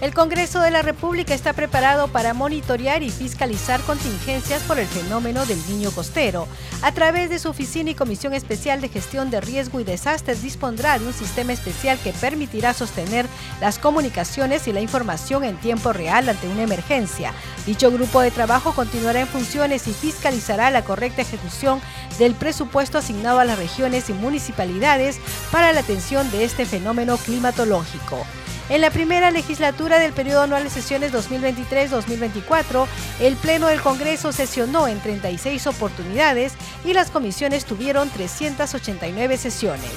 El Congreso de la República está preparado para monitorear y fiscalizar contingencias por el fenómeno del niño costero. A través de su oficina y Comisión Especial de Gestión de Riesgo y Desastres dispondrá de un sistema especial que permitirá sostener las comunicaciones y la información en tiempo real ante una emergencia. Dicho grupo de trabajo continuará en funciones y fiscalizará la correcta ejecución del presupuesto asignado a las regiones y municipalidades para la atención de este fenómeno climatológico. En la primera legislatura del periodo anual de sesiones 2023-2024, el Pleno del Congreso sesionó en 36 oportunidades y las comisiones tuvieron 389 sesiones.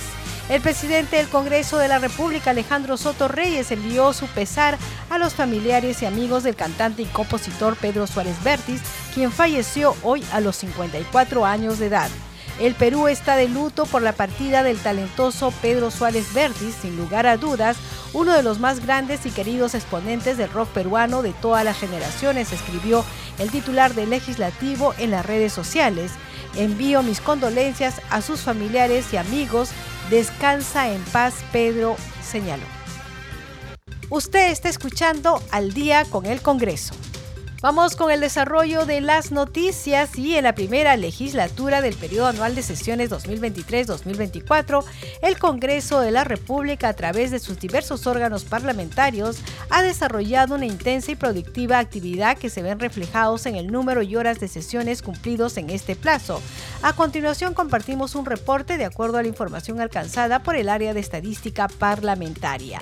El presidente del Congreso de la República, Alejandro Soto Reyes, envió su pesar a los familiares y amigos del cantante y compositor Pedro Suárez Vértiz, quien falleció hoy a los 54 años de edad. El Perú está de luto por la partida del talentoso Pedro Suárez Vértiz, sin lugar a dudas, uno de los más grandes y queridos exponentes del rock peruano de todas las generaciones, escribió el titular del legislativo en las redes sociales. Envío mis condolencias a sus familiares y amigos. Descansa en paz, Pedro señaló. Usted está escuchando al día con el Congreso. Vamos con el desarrollo de las noticias y en la primera legislatura del periodo anual de sesiones 2023-2024, el Congreso de la República a través de sus diversos órganos parlamentarios ha desarrollado una intensa y productiva actividad que se ven reflejados en el número y horas de sesiones cumplidos en este plazo. A continuación compartimos un reporte de acuerdo a la información alcanzada por el área de estadística parlamentaria.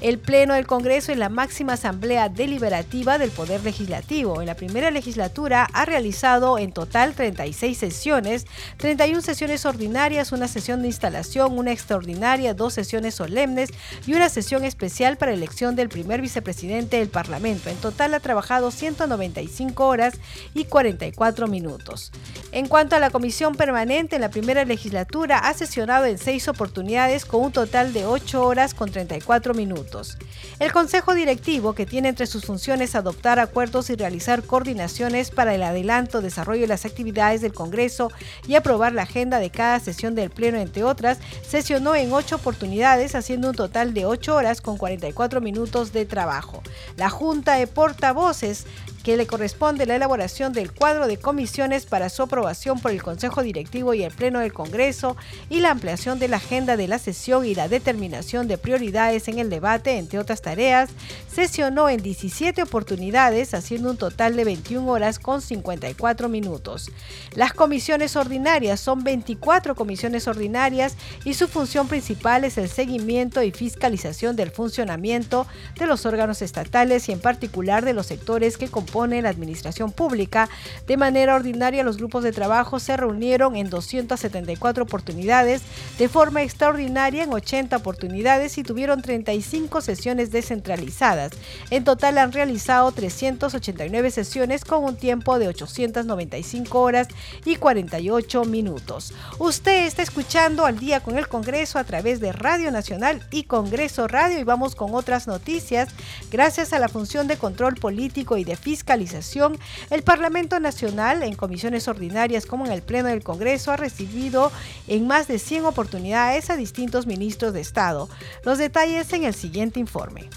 El Pleno del Congreso es la máxima asamblea deliberativa del Poder Legislativo en la primera legislatura ha realizado en total 36 sesiones, 31 sesiones ordinarias, una sesión de instalación, una extraordinaria, dos sesiones solemnes y una sesión especial para elección del primer vicepresidente del Parlamento. En total ha trabajado 195 horas y 44 minutos. En cuanto a la comisión permanente, en la primera legislatura ha sesionado en seis oportunidades con un total de 8 horas con 34 minutos. El Consejo Directivo, que tiene entre sus funciones adoptar acuerdos y realizar realizar coordinaciones para el adelanto, desarrollo de las actividades del Congreso y aprobar la agenda de cada sesión del Pleno, entre otras, sesionó en ocho oportunidades, haciendo un total de ocho horas con 44 minutos de trabajo. La Junta de Portavoces que le corresponde la elaboración del cuadro de comisiones para su aprobación por el Consejo Directivo y el Pleno del Congreso y la ampliación de la agenda de la sesión y la determinación de prioridades en el debate, entre otras tareas, sesionó en 17 oportunidades, haciendo un total de 21 horas con 54 minutos. Las comisiones ordinarias son 24 comisiones ordinarias y su función principal es el seguimiento y fiscalización del funcionamiento de los órganos estatales y en particular de los sectores que componen pone la administración pública. De manera ordinaria, los grupos de trabajo se reunieron en 274 oportunidades, de forma extraordinaria en 80 oportunidades y tuvieron 35 sesiones descentralizadas. En total han realizado 389 sesiones con un tiempo de 895 horas y 48 minutos. Usted está escuchando al día con el Congreso a través de Radio Nacional y Congreso Radio y vamos con otras noticias. Gracias a la función de control político y de fiscalización fiscalización, el Parlamento Nacional, en comisiones ordinarias como en el Pleno del Congreso, ha recibido en más de 100 oportunidades a distintos ministros de Estado. Los detalles en el siguiente informe.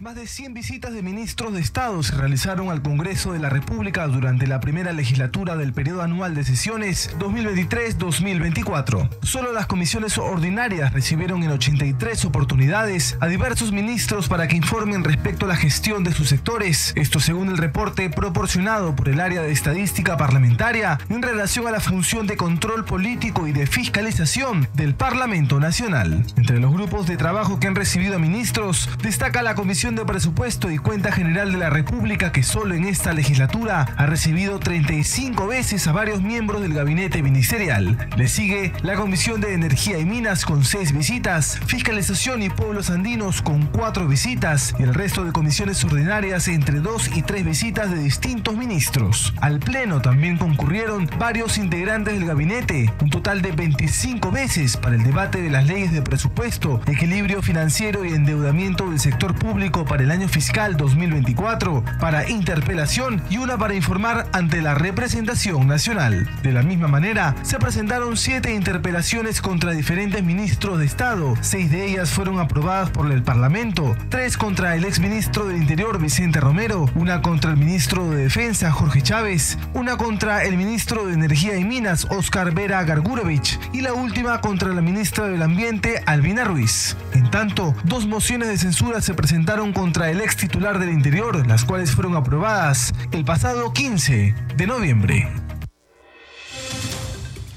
Más de 100 visitas de ministros de Estado se realizaron al Congreso de la República durante la primera legislatura del periodo anual de sesiones 2023-2024. Solo las comisiones ordinarias recibieron en 83 oportunidades a diversos ministros para que informen respecto a la gestión de sus sectores. Esto según el reporte proporcionado por el área de estadística parlamentaria en relación a la función de control político y de fiscalización del Parlamento Nacional. Entre los grupos de trabajo que han recibido a ministros destaca la Comisión De Presupuesto y Cuenta General de la República que solo en esta legislatura ha recibido 35 veces a varios miembros del gabinete ministerial. Le sigue la Comisión de Energía y Minas con 6 visitas, Fiscalización y Pueblos Andinos con 4 visitas y el resto de comisiones ordinarias entre 2 y 3 visitas de distintos ministros. Al Pleno también concurrieron varios integrantes del gabinete, un total de 25 veces para el debate de las leyes de presupuesto, equilibrio financiero y endeudamiento del sector público para el año fiscal 2024, para interpelación y una para informar ante la representación nacional. De la misma manera, se presentaron siete interpelaciones contra diferentes ministros de Estado, seis de ellas fueron aprobadas por el Parlamento, tres contra el exministro del Interior Vicente Romero, una contra el ministro de Defensa Jorge Chávez, una contra el ministro de Energía y Minas Oscar Vera Gargurovich y la última contra la ministra del Ambiente Albina Ruiz. En tanto, dos mociones de censura se presentaron contra el ex titular del Interior, las cuales fueron aprobadas el pasado 15 de noviembre.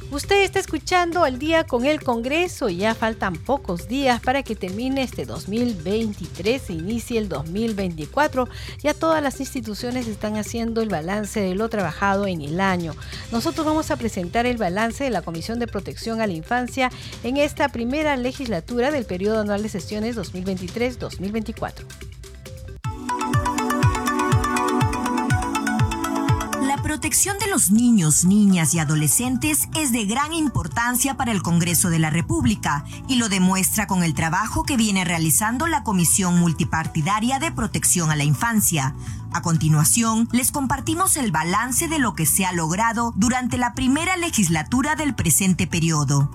Usted está escuchando al día con el Congreso y ya faltan pocos días para que termine este 2023 e inicie el 2024. Ya todas las instituciones están haciendo el balance de lo trabajado en el año. Nosotros vamos a presentar el balance de la Comisión de Protección a la Infancia en esta primera legislatura del periodo anual de sesiones 2023-2024. Protección de los niños, niñas y adolescentes es de gran importancia para el Congreso de la República y lo demuestra con el trabajo que viene realizando la Comisión Multipartidaria de Protección a la Infancia. A continuación, les compartimos el balance de lo que se ha logrado durante la primera legislatura del presente periodo.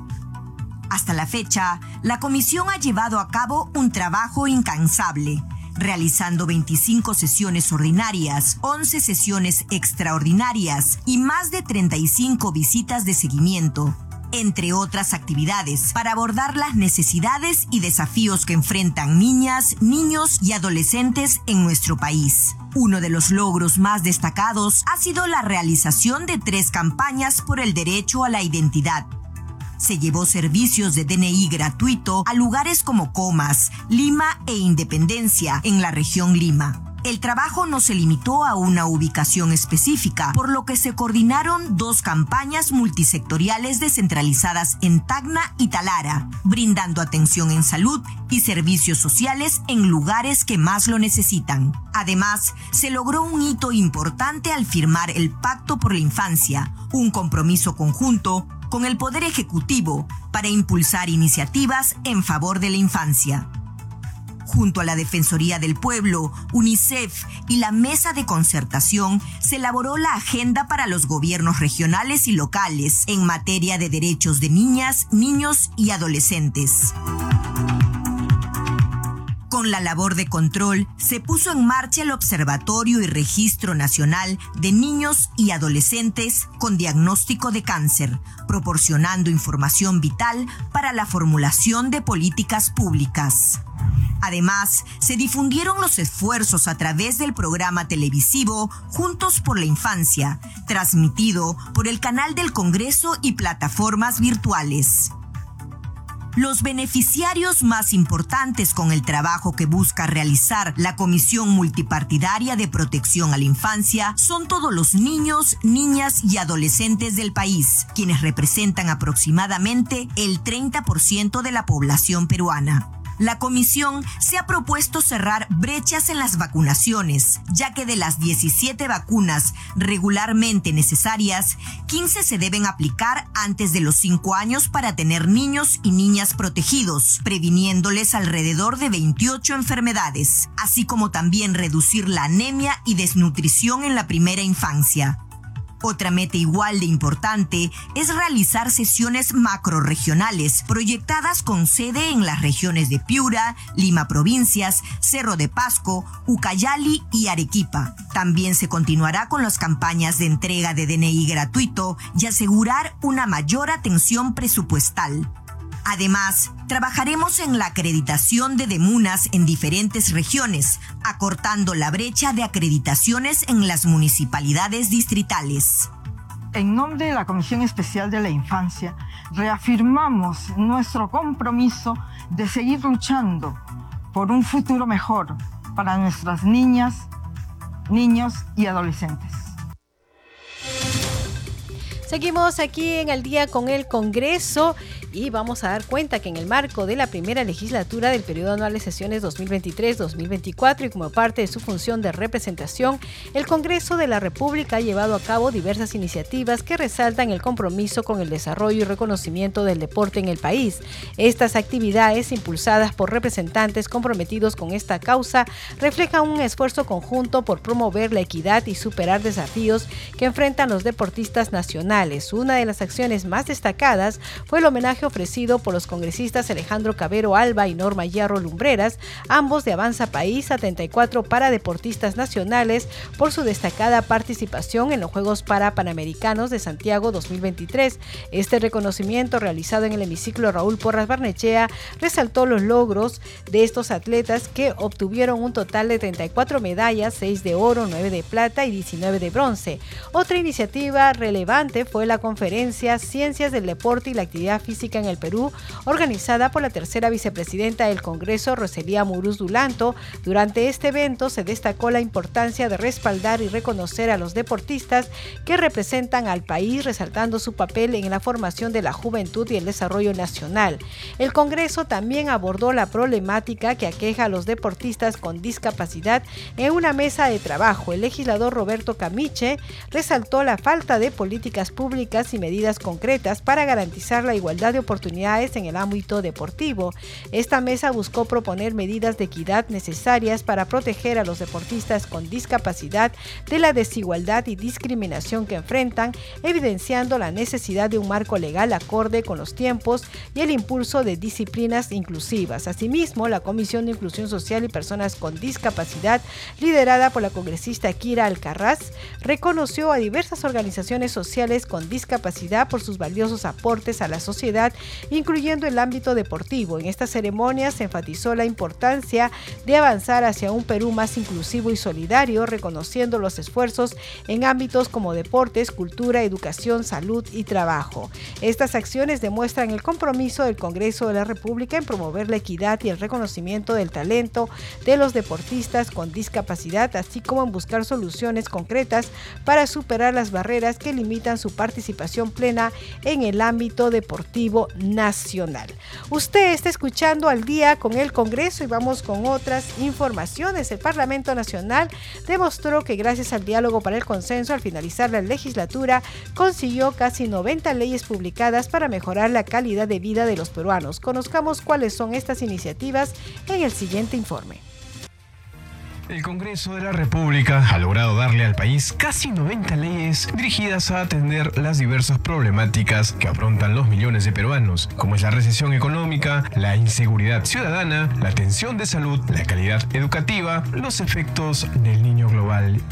Hasta la fecha, la Comisión ha llevado a cabo un trabajo incansable realizando 25 sesiones ordinarias, 11 sesiones extraordinarias y más de 35 visitas de seguimiento entre otras actividades, para abordar las necesidades y desafíos que enfrentan niñas, niños y adolescentes en nuestro país. Uno de los logros más destacados ha sido la realización de tres campañas por el derecho a la identidad, se llevó servicios de DNI gratuito a lugares como Comas, Lima e Independencia en la región Lima. El trabajo no se limitó a una ubicación específica, por lo que se coordinaron dos campañas multisectoriales descentralizadas en Tacna y Talara, brindando atención en salud y servicios sociales en lugares que más lo necesitan. Además, se logró un hito importante al firmar el Pacto por la Infancia, un compromiso conjunto con el Poder Ejecutivo para impulsar iniciativas en favor de la infancia. Junto a la Defensoría del Pueblo, UNICEF y la Mesa de Concertación, se elaboró la agenda para los gobiernos regionales y locales en materia de derechos de niñas, niños y adolescentes. Con la labor de control, se puso en marcha el Observatorio y Registro Nacional de Niños y Adolescentes con diagnóstico de cáncer, proporcionando información vital para la formulación de políticas públicas. Además, se difundieron los esfuerzos a través del programa televisivo Juntos por la Infancia, transmitido por el canal del Congreso y plataformas virtuales. Los beneficiarios más importantes con el trabajo que busca realizar la Comisión Multipartidaria de Protección a la Infancia son todos los niños, niñas y adolescentes del país, quienes representan aproximadamente el 30% de la población peruana la comisión se ha propuesto cerrar brechas en las vacunaciones, ya que de las 17 vacunas regularmente necesarias, 15 se deben aplicar antes de los 5 años para tener niños y niñas protegidos, previniéndoles alrededor de 28 enfermedades, así como también reducir la anemia y desnutrición en la primera infancia. Otra meta igual de importante es realizar sesiones macroregionales proyectadas con sede en las regiones de Piura, Lima Provincias, Cerro de Pasco, Ucayali y Arequipa. También se continuará con las campañas de entrega de DNI gratuito y asegurar una mayor atención presupuestal. Además, trabajaremos en la acreditación de demunas en diferentes regiones, acortando la brecha de acreditaciones en las municipalidades distritales. En nombre de la Comisión Especial de la Infancia, reafirmamos nuestro compromiso de seguir luchando por un futuro mejor para nuestras niñas, niños y adolescentes. Seguimos aquí en el día con el Congreso y vamos a dar cuenta que en el marco de la primera legislatura del periodo anual de sesiones 2023-2024 y como parte de su función de representación, el Congreso de la República ha llevado a cabo diversas iniciativas que resaltan el compromiso con el desarrollo y reconocimiento del deporte en el país. Estas actividades, impulsadas por representantes comprometidos con esta causa, reflejan un esfuerzo conjunto por promover la equidad y superar desafíos que enfrentan los deportistas nacionales. Una de las acciones más destacadas fue el homenaje ofrecido por los congresistas Alejandro Cabero Alba y Norma Hierro Lumbreras, ambos de Avanza País, a 34 para deportistas nacionales por su destacada participación en los Juegos para Panamericanos de Santiago 2023. Este reconocimiento realizado en el hemiciclo Raúl Porras Barnechea resaltó los logros de estos atletas que obtuvieron un total de 34 medallas, 6 de oro, 9 de plata y 19 de bronce. Otra iniciativa relevante fue la conferencia Ciencias del Deporte y la Actividad Física en el Perú, organizada por la tercera vicepresidenta del Congreso, Roselía Muruz Dulanto. Durante este evento se destacó la importancia de respaldar y reconocer a los deportistas que representan al país, resaltando su papel en la formación de la juventud y el desarrollo nacional. El Congreso también abordó la problemática que aqueja a los deportistas con discapacidad en una mesa de trabajo. El legislador Roberto Camiche resaltó la falta de políticas públicas y medidas concretas para garantizar la igualdad de oportunidades en el ámbito deportivo. Esta mesa buscó proponer medidas de equidad necesarias para proteger a los deportistas con discapacidad de la desigualdad y discriminación que enfrentan, evidenciando la necesidad de un marco legal acorde con los tiempos y el impulso de disciplinas inclusivas. Asimismo, la Comisión de Inclusión Social y Personas con Discapacidad, liderada por la congresista Kira Alcarraz, reconoció a diversas organizaciones sociales con discapacidad por sus valiosos aportes a la sociedad incluyendo el ámbito deportivo. En esta ceremonia se enfatizó la importancia de avanzar hacia un Perú más inclusivo y solidario, reconociendo los esfuerzos en ámbitos como deportes, cultura, educación, salud y trabajo. Estas acciones demuestran el compromiso del Congreso de la República en promover la equidad y el reconocimiento del talento de los deportistas con discapacidad, así como en buscar soluciones concretas para superar las barreras que limitan su participación plena en el ámbito deportivo nacional. Usted está escuchando al día con el Congreso y vamos con otras informaciones. El Parlamento Nacional demostró que gracias al diálogo para el consenso al finalizar la legislatura consiguió casi 90 leyes publicadas para mejorar la calidad de vida de los peruanos. Conozcamos cuáles son estas iniciativas en el siguiente informe. El Congreso de la República ha logrado darle al país casi 90 leyes dirigidas a atender las diversas problemáticas que afrontan los millones de peruanos, como es la recesión económica, la inseguridad ciudadana, la atención de salud, la calidad educativa, los efectos del niño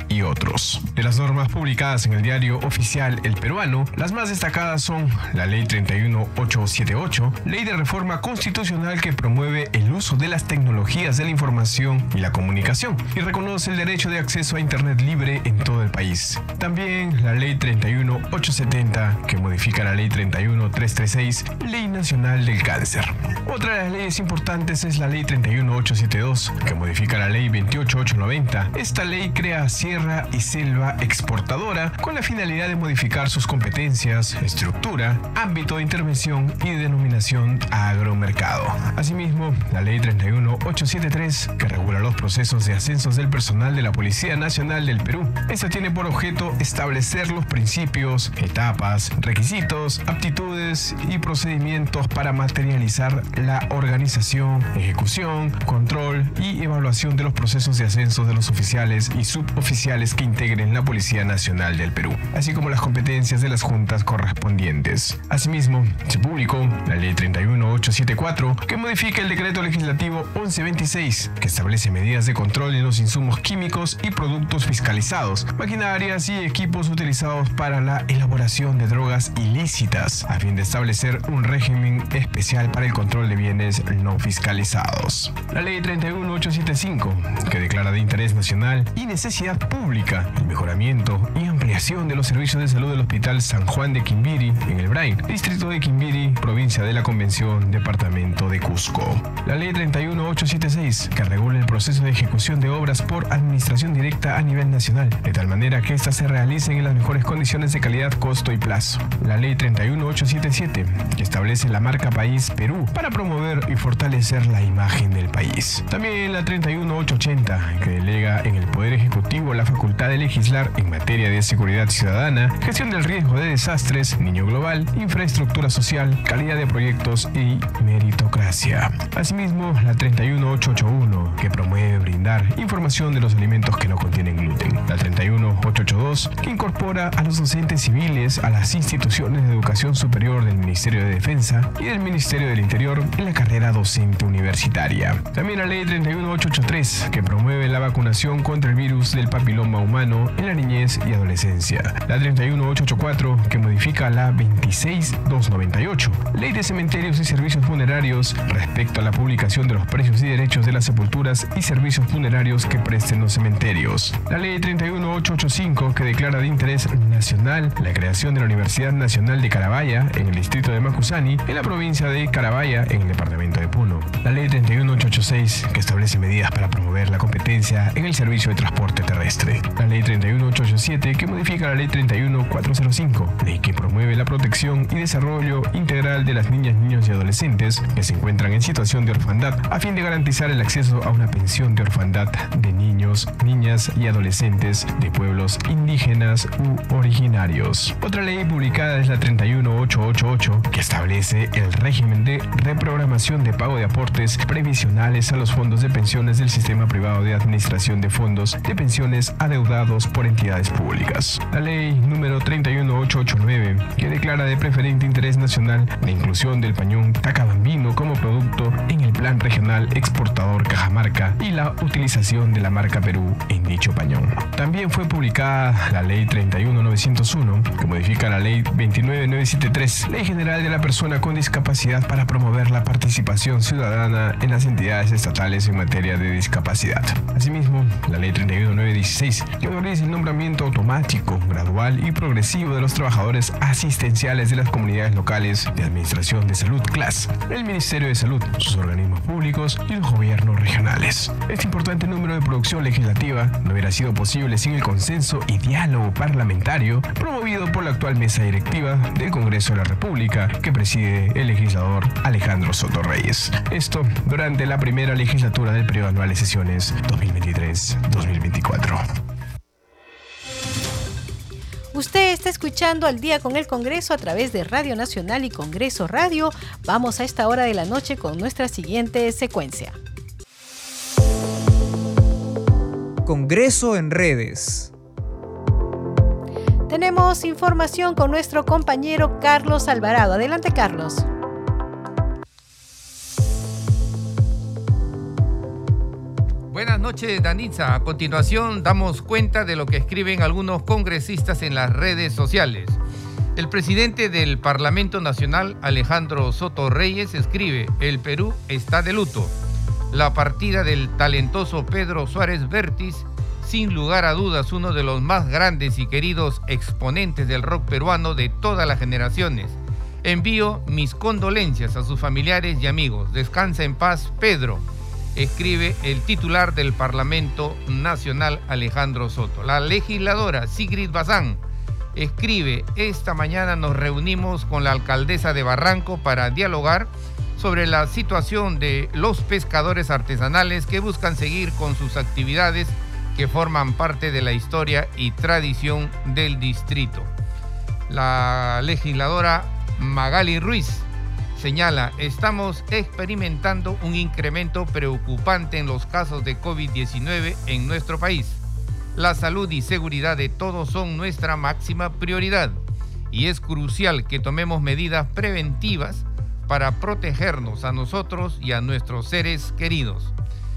y otros. De las normas publicadas en el diario oficial El Peruano, las más destacadas son la Ley 31878, Ley de Reforma Constitucional que promueve el uso de las tecnologías de la información y la comunicación, y reconoce el derecho de acceso a Internet libre en todo el país. También la Ley 31870, que modifica la Ley 31336, Ley Nacional del Cáncer. Otra de las leyes importantes es la Ley 31872, que modifica la Ley 28890. Esta ley crea Sierra y Selva Exportadora con la finalidad de modificar sus competencias, estructura, ámbito de intervención y denominación agromercado. Asimismo, la Ley 31873, que regula los procesos de ascenso del personal de la Policía Nacional del Perú. Esta tiene por objeto establecer los principios, etapas, requisitos, aptitudes y procedimientos para materializar la organización, ejecución, control y evaluación de los procesos de ascenso de los oficiales y suboficiales que integren la Policía Nacional del Perú, así como las competencias de las juntas correspondientes. Asimismo, se publicó la Ley 31874, que modifica el decreto legislativo 1126, que establece medidas de control en los insumos químicos y productos fiscalizados, maquinarias y equipos utilizados para la elaboración de drogas ilícitas, a fin de establecer un régimen especial para el control de bienes no fiscalizados. La Ley 31875, que declara de interés nacional y necesidad pública el mejoramiento y ampliación ampliación de los servicios de salud del Hospital San Juan de Quimbiri, en el Brain, distrito de Quimbiri, provincia de la Convención, departamento de Cusco. La ley 31876, que regula el proceso de ejecución de obras por administración directa a nivel nacional, de tal manera que éstas se realicen en las mejores condiciones de calidad, costo y plazo. La ley 31877, que establece la marca País Perú para promover y fortalecer la imagen del país. También la 31880, que delega en el Poder Ejecutivo la facultad de legislar en materia de seguridad ciudadana, gestión del riesgo de desastres, niño global, infraestructura social, calidad de proyectos y meritocracia. Asimismo, la 31881, que promueve brindar información de los alimentos que no contienen gluten. La 31882, que incorpora a los docentes civiles a las instituciones de educación superior del Ministerio de Defensa y del Ministerio del Interior en la carrera docente universitaria. También la ley 31883, que promueve la vacunación contra el virus del papiloma humano en la niñez y adolescencia. La 31884, que modifica la 26298, ley de cementerios y servicios funerarios respecto a la publicación de los precios y derechos de las sepulturas y servicios funerarios que presten los cementerios. La ley 31885, que declara de interés nacional la creación de la Universidad Nacional de Carabaya en el distrito de Macusani, en la provincia de Carabaya, en el departamento de Puno. La ley 31886, que establece medidas para promover la competencia en el servicio de transporte terrestre. La ley 31887, que modifica la ley 31405, ley que promueve la protección y desarrollo integral de las niñas, niños y adolescentes que se encuentran en situación de orfandad, a fin de garantizar el acceso a una pensión de orfandad de niños, niñas y adolescentes de pueblos indígenas u originarios. Otra ley publicada es la 31888, que establece el régimen de reprogramación de pago de aportes previsionales a los fondos de pensiones del sistema privado de administración de fondos de pensiones adeudados por entidades públicas. La ley número 31889, que declara de preferente interés nacional la inclusión del pañón Tacabambino como producto en el Plan Regional Exportador Cajamarca y la utilización de la marca Perú en dicho pañón. También fue publicada la Ley 31901, que modifica la Ley 29973, Ley General de la Persona con Discapacidad para promover la participación ciudadana en las entidades estatales en materia de discapacidad. Asimismo, la Ley 31916, que autoriza el nombramiento automático, gradual y progresivo de los trabajadores asistenciales de las comunidades locales de Administración de Salud CLAS, el Ministerio de Salud, sus organismos públicos y los gobiernos regionales. Este importante número de producción legislativa no hubiera sido posible sin el consenso y diálogo parlamentario promovido por la actual mesa directiva del Congreso de la República que preside el legislador Alejandro Soto Reyes. Esto durante la primera legislatura del periodo anual de sesiones 2023-2024. Usted está escuchando al día con el Congreso a través de Radio Nacional y Congreso Radio. Vamos a esta hora de la noche con nuestra siguiente secuencia. Congreso en redes. Tenemos información con nuestro compañero Carlos Alvarado. Adelante, Carlos. Noches, Danitza. A continuación damos cuenta de lo que escriben algunos congresistas en las redes sociales. El presidente del Parlamento Nacional, Alejandro Soto Reyes, escribe, el Perú está de luto. La partida del talentoso Pedro Suárez Vértiz, sin lugar a dudas uno de los más grandes y queridos exponentes del rock peruano de todas las generaciones. Envío mis condolencias a sus familiares y amigos. Descansa en paz, Pedro escribe el titular del Parlamento Nacional Alejandro Soto. La legisladora Sigrid Bazán escribe, esta mañana nos reunimos con la alcaldesa de Barranco para dialogar sobre la situación de los pescadores artesanales que buscan seguir con sus actividades que forman parte de la historia y tradición del distrito. La legisladora Magali Ruiz señala, estamos experimentando un incremento preocupante en los casos de COVID-19 en nuestro país. La salud y seguridad de todos son nuestra máxima prioridad y es crucial que tomemos medidas preventivas para protegernos a nosotros y a nuestros seres queridos.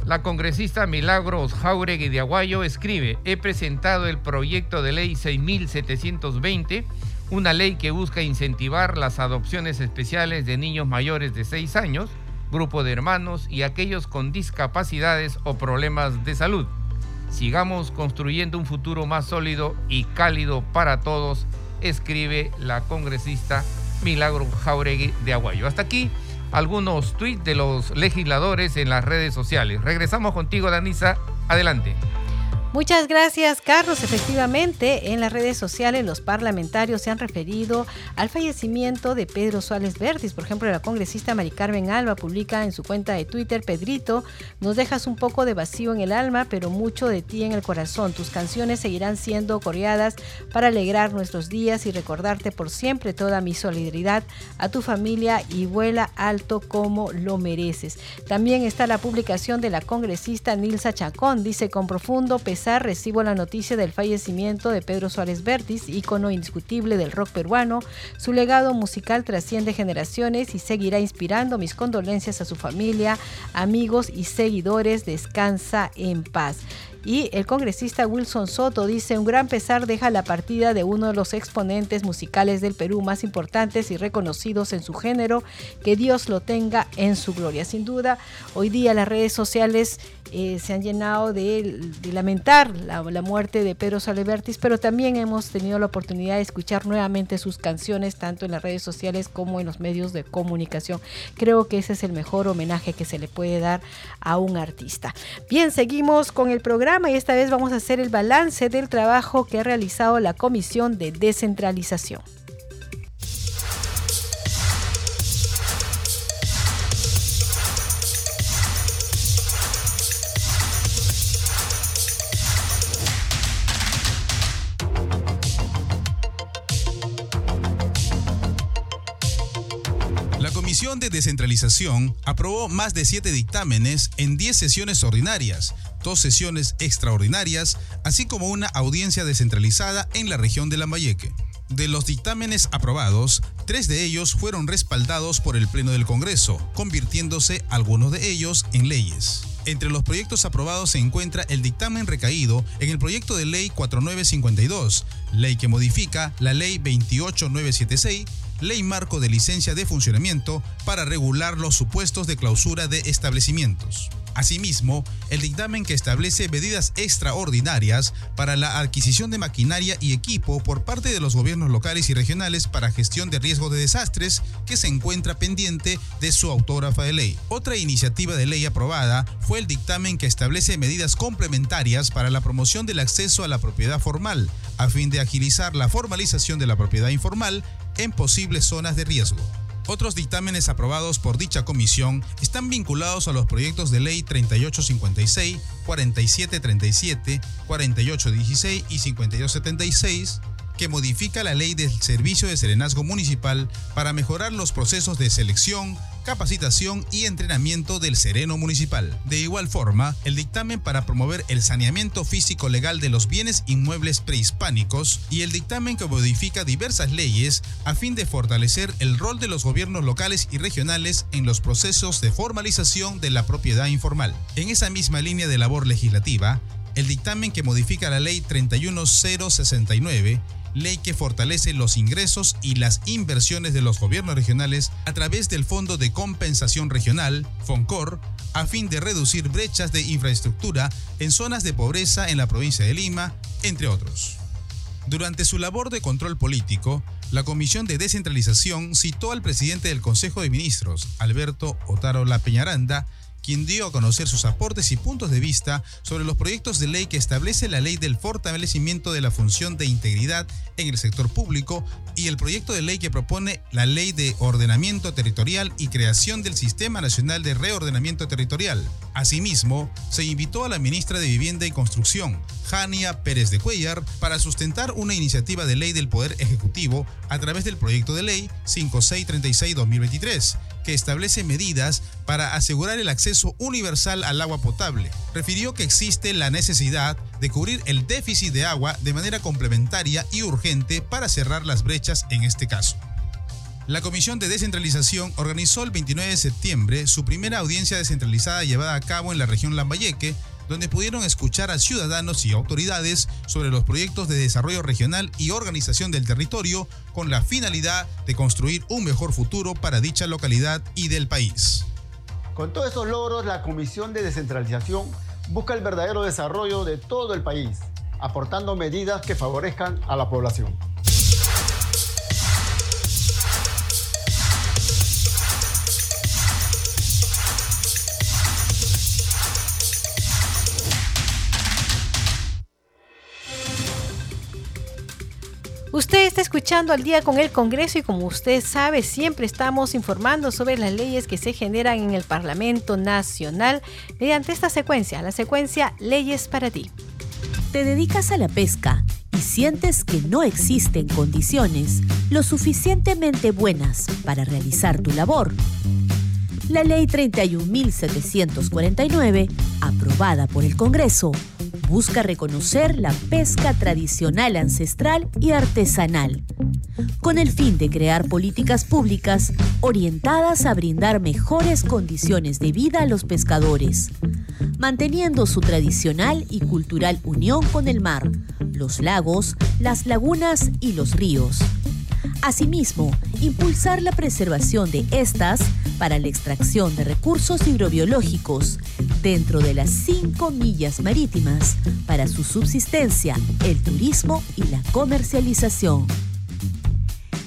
La congresista Milagros Jauregui de Aguayo escribe, he presentado el proyecto de ley 6720 una ley que busca incentivar las adopciones especiales de niños mayores de 6 años, grupo de hermanos y aquellos con discapacidades o problemas de salud. Sigamos construyendo un futuro más sólido y cálido para todos, escribe la congresista Milagro Jauregui de Aguayo. Hasta aquí algunos tweets de los legisladores en las redes sociales. Regresamos contigo, Danisa. Adelante. Muchas gracias, Carlos. Efectivamente, en las redes sociales los parlamentarios se han referido al fallecimiento de Pedro Suárez Vértiz. Por ejemplo, la congresista Mari Carmen Alba publica en su cuenta de Twitter, Pedrito, nos dejas un poco de vacío en el alma, pero mucho de ti en el corazón. Tus canciones seguirán siendo coreadas para alegrar nuestros días y recordarte por siempre toda mi solidaridad a tu familia y vuela alto como lo mereces. También está la publicación de la congresista Nilsa Chacón. Dice, con profundo pesar recibo la noticia del fallecimiento de Pedro Suárez Vértiz, ícono indiscutible del rock peruano. Su legado musical trasciende generaciones y seguirá inspirando mis condolencias a su familia, amigos y seguidores. Descansa en paz. Y el congresista Wilson Soto dice, un gran pesar deja la partida de uno de los exponentes musicales del Perú más importantes y reconocidos en su género, que Dios lo tenga en su gloria. Sin duda, hoy día las redes sociales eh, se han llenado de, lamentar la, muerte de Pedro Salevertis, pero también hemos tenido la oportunidad de escuchar nuevamente sus canciones, tanto en las redes sociales como en los medios de comunicación. Creo que ese es el mejor homenaje que se le puede dar a un artista. Bien, seguimos con el programa y esta vez vamos a hacer el balance del trabajo que ha realizado la Comisión de Descentralización. La Comisión de Descentralización aprobó más de siete dictámenes en 10 sesiones ordinarias, dos sesiones extraordinarias, así como una audiencia descentralizada en la región de Lambayeque. De los dictámenes aprobados, tres de ellos fueron respaldados por el Pleno del Congreso, convirtiéndose algunos de ellos en leyes. Entre los proyectos aprobados se encuentra el dictamen recaído en el proyecto de ley 4952, ley que modifica la ley 28976, ley marco de licencia de funcionamiento para regular los supuestos de clausura de establecimientos. Asimismo, el dictamen que establece medidas extraordinarias para la adquisición de maquinaria y equipo por parte de los gobiernos locales y regionales para gestión de riesgo de desastres que se encuentra pendiente de su autógrafa de ley. Otra iniciativa de ley aprobada fue el dictamen que establece medidas complementarias para la promoción del acceso a la propiedad formal, a fin de agilizar la formalización de la propiedad informal en posibles zonas de riesgo. Otros dictámenes aprobados por dicha comisión están vinculados a los proyectos de ley 3856, 4737, 4816 y 5276 que modifica la ley del servicio de serenazgo municipal para mejorar los procesos de selección, capacitación y entrenamiento del sereno municipal. De igual forma, el dictamen para promover el saneamiento físico legal de los bienes inmuebles prehispánicos y el dictamen que modifica diversas leyes a fin de fortalecer el rol de los gobiernos locales y regionales en los procesos de formalización de la propiedad informal. En esa misma línea de labor legislativa, el dictamen que modifica la ley 31069 ley que fortalece los ingresos y las inversiones de los gobiernos regionales a través del Fondo de Compensación Regional, FONCOR, a fin de reducir brechas de infraestructura en zonas de pobreza en la provincia de Lima, entre otros. Durante su labor de control político, la Comisión de Descentralización citó al presidente del Consejo de Ministros, Alberto Otaro La Peñaranda, quien dio a conocer sus aportes y puntos de vista sobre los proyectos de ley que establece la ley del fortalecimiento de la función de integridad en el sector público y el proyecto de ley que propone la ley de ordenamiento territorial y creación del Sistema Nacional de Reordenamiento Territorial. Asimismo, se invitó a la ministra de Vivienda y Construcción, Jania Pérez de Cuellar, para sustentar una iniciativa de ley del Poder Ejecutivo a través del proyecto de ley 5636-2023 que establece medidas para asegurar el acceso universal al agua potable. Refirió que existe la necesidad de cubrir el déficit de agua de manera complementaria y urgente para cerrar las brechas en este caso. La Comisión de Descentralización organizó el 29 de septiembre su primera audiencia descentralizada llevada a cabo en la región Lambayeque, donde pudieron escuchar a ciudadanos y autoridades sobre los proyectos de desarrollo regional y organización del territorio con la finalidad de construir un mejor futuro para dicha localidad y del país. Con todos estos logros, la Comisión de Descentralización busca el verdadero desarrollo de todo el país, aportando medidas que favorezcan a la población. Usted está escuchando al día con el Congreso y como usted sabe, siempre estamos informando sobre las leyes que se generan en el Parlamento Nacional mediante esta secuencia, la secuencia Leyes para ti. Te dedicas a la pesca y sientes que no existen condiciones lo suficientemente buenas para realizar tu labor. La Ley 31.749, aprobada por el Congreso, busca reconocer la pesca tradicional ancestral y artesanal, con el fin de crear políticas públicas orientadas a brindar mejores condiciones de vida a los pescadores, manteniendo su tradicional y cultural unión con el mar, los lagos, las lagunas y los ríos. Asimismo, impulsar la preservación de estas para la extracción de recursos hidrobiológicos dentro de las cinco millas marítimas para su subsistencia, el turismo y la comercialización.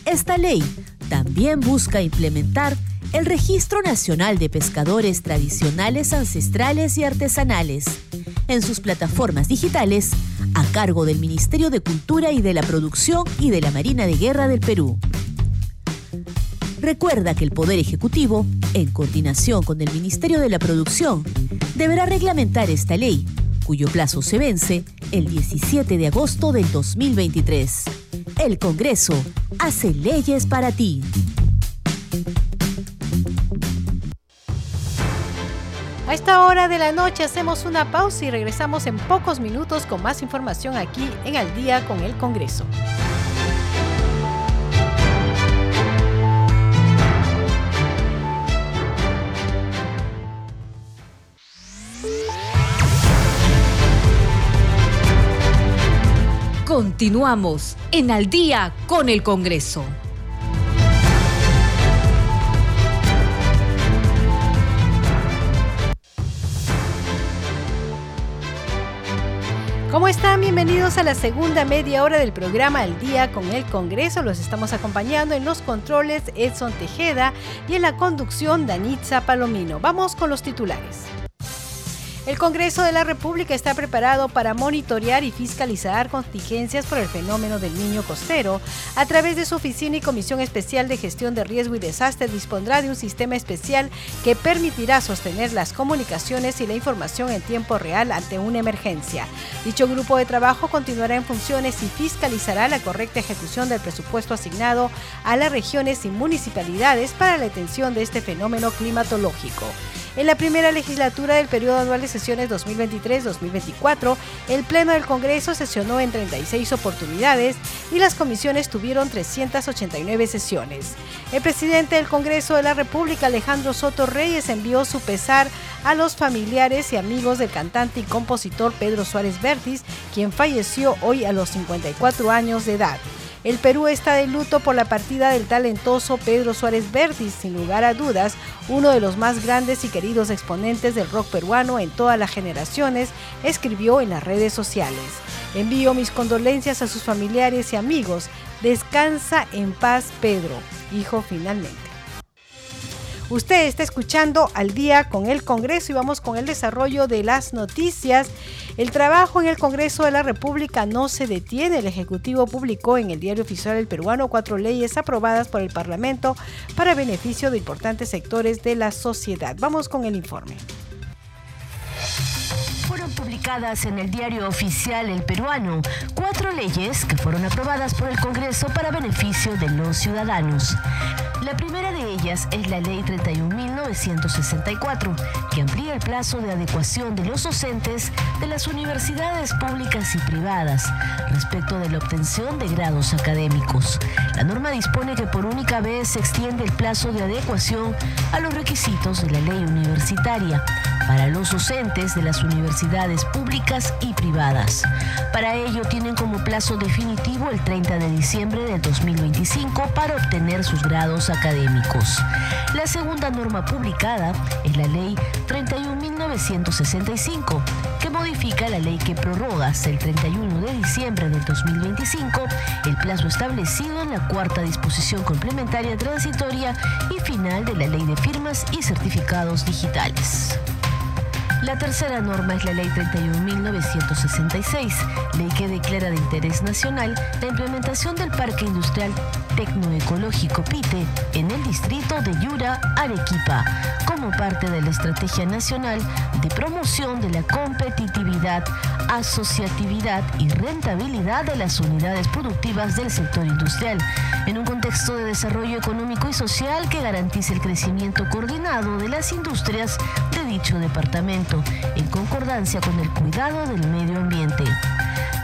Esta ley también busca implementar el Registro Nacional de Pescadores Tradicionales Ancestrales y Artesanales en sus plataformas digitales cargo del Ministerio de Cultura y de la Producción y de la Marina de Guerra del Perú. Recuerda que el Poder Ejecutivo, en coordinación con el Ministerio de la Producción, deberá reglamentar esta ley, cuyo plazo se vence el 17 de agosto del 2023. El Congreso hace leyes para ti. A esta hora de la noche hacemos una pausa y regresamos en pocos minutos con más información aquí en Al día con el Congreso. Continuamos en Al día con el Congreso. ¿Cómo están? Bienvenidos a la segunda media hora del programa Al Día con el Congreso. Los estamos acompañando en los controles Edson Tejeda y en la conducción Danitza Palomino. Vamos con los titulares. El Congreso de la República está preparado para monitorear y fiscalizar contingencias por el fenómeno del niño costero. A través de su oficina y Comisión Especial de Gestión de Riesgo y Desastre dispondrá de un sistema especial que permitirá sostener las comunicaciones y la información en tiempo real ante una emergencia. Dicho grupo de trabajo continuará en funciones y fiscalizará la correcta ejecución del presupuesto asignado a las regiones y municipalidades para la atención de este fenómeno climatológico. En la primera legislatura del periodo anual de sesiones 2023-2024, el Pleno del Congreso sesionó en 36 oportunidades y las comisiones tuvieron 389 sesiones. El presidente del Congreso de la República, Alejandro Soto Reyes, envió su pesar a los familiares y amigos del cantante y compositor Pedro Suárez Vértiz, quien falleció hoy a los 54 años de edad. El Perú está de luto por la partida del talentoso Pedro Suárez Vértiz, sin lugar a dudas, uno de los más grandes y queridos exponentes del rock peruano en todas las generaciones, escribió en las redes sociales. Envío mis condolencias a sus familiares y amigos. Descansa en paz, Pedro, dijo finalmente. Usted está escuchando al día con el Congreso y vamos con el desarrollo de las noticias. El trabajo en el Congreso de la República no se detiene. El Ejecutivo publicó en el Diario Oficial del Peruano cuatro leyes aprobadas por el Parlamento para beneficio de importantes sectores de la sociedad. Vamos con el informe fueron publicadas en el diario oficial El Peruano cuatro leyes que fueron aprobadas por el Congreso para beneficio de los ciudadanos. La primera de ellas es la Ley 31.964, que amplía el plazo de adecuación de los docentes de las universidades públicas y privadas respecto de la obtención de grados académicos. La norma dispone que por única vez se extiende el plazo de adecuación a los requisitos de la ley universitaria para los docentes de las universidades públicas y privadas. Para ello tienen como plazo definitivo el 30 de diciembre del 2025 para obtener sus grados académicos. La segunda norma publicada es la Ley 31.964 1965, que modifica la ley que prorroga hasta el 31 de diciembre del 2025 el plazo establecido en la cuarta disposición complementaria transitoria y final de la ley de firmas y certificados digitales. La tercera norma es la Ley 31.966, ley que declara de interés nacional la implementación del Parque Industrial Tecnoecológico PITE en el distrito de Yura, Arequipa, como parte de la Estrategia Nacional de Promoción de la Competitividad, Asociatividad y Rentabilidad de las unidades productivas del sector industrial, en un contexto de desarrollo económico y social que garantice el crecimiento coordinado de las industrias dicho departamento, en concordancia con el cuidado del medio ambiente.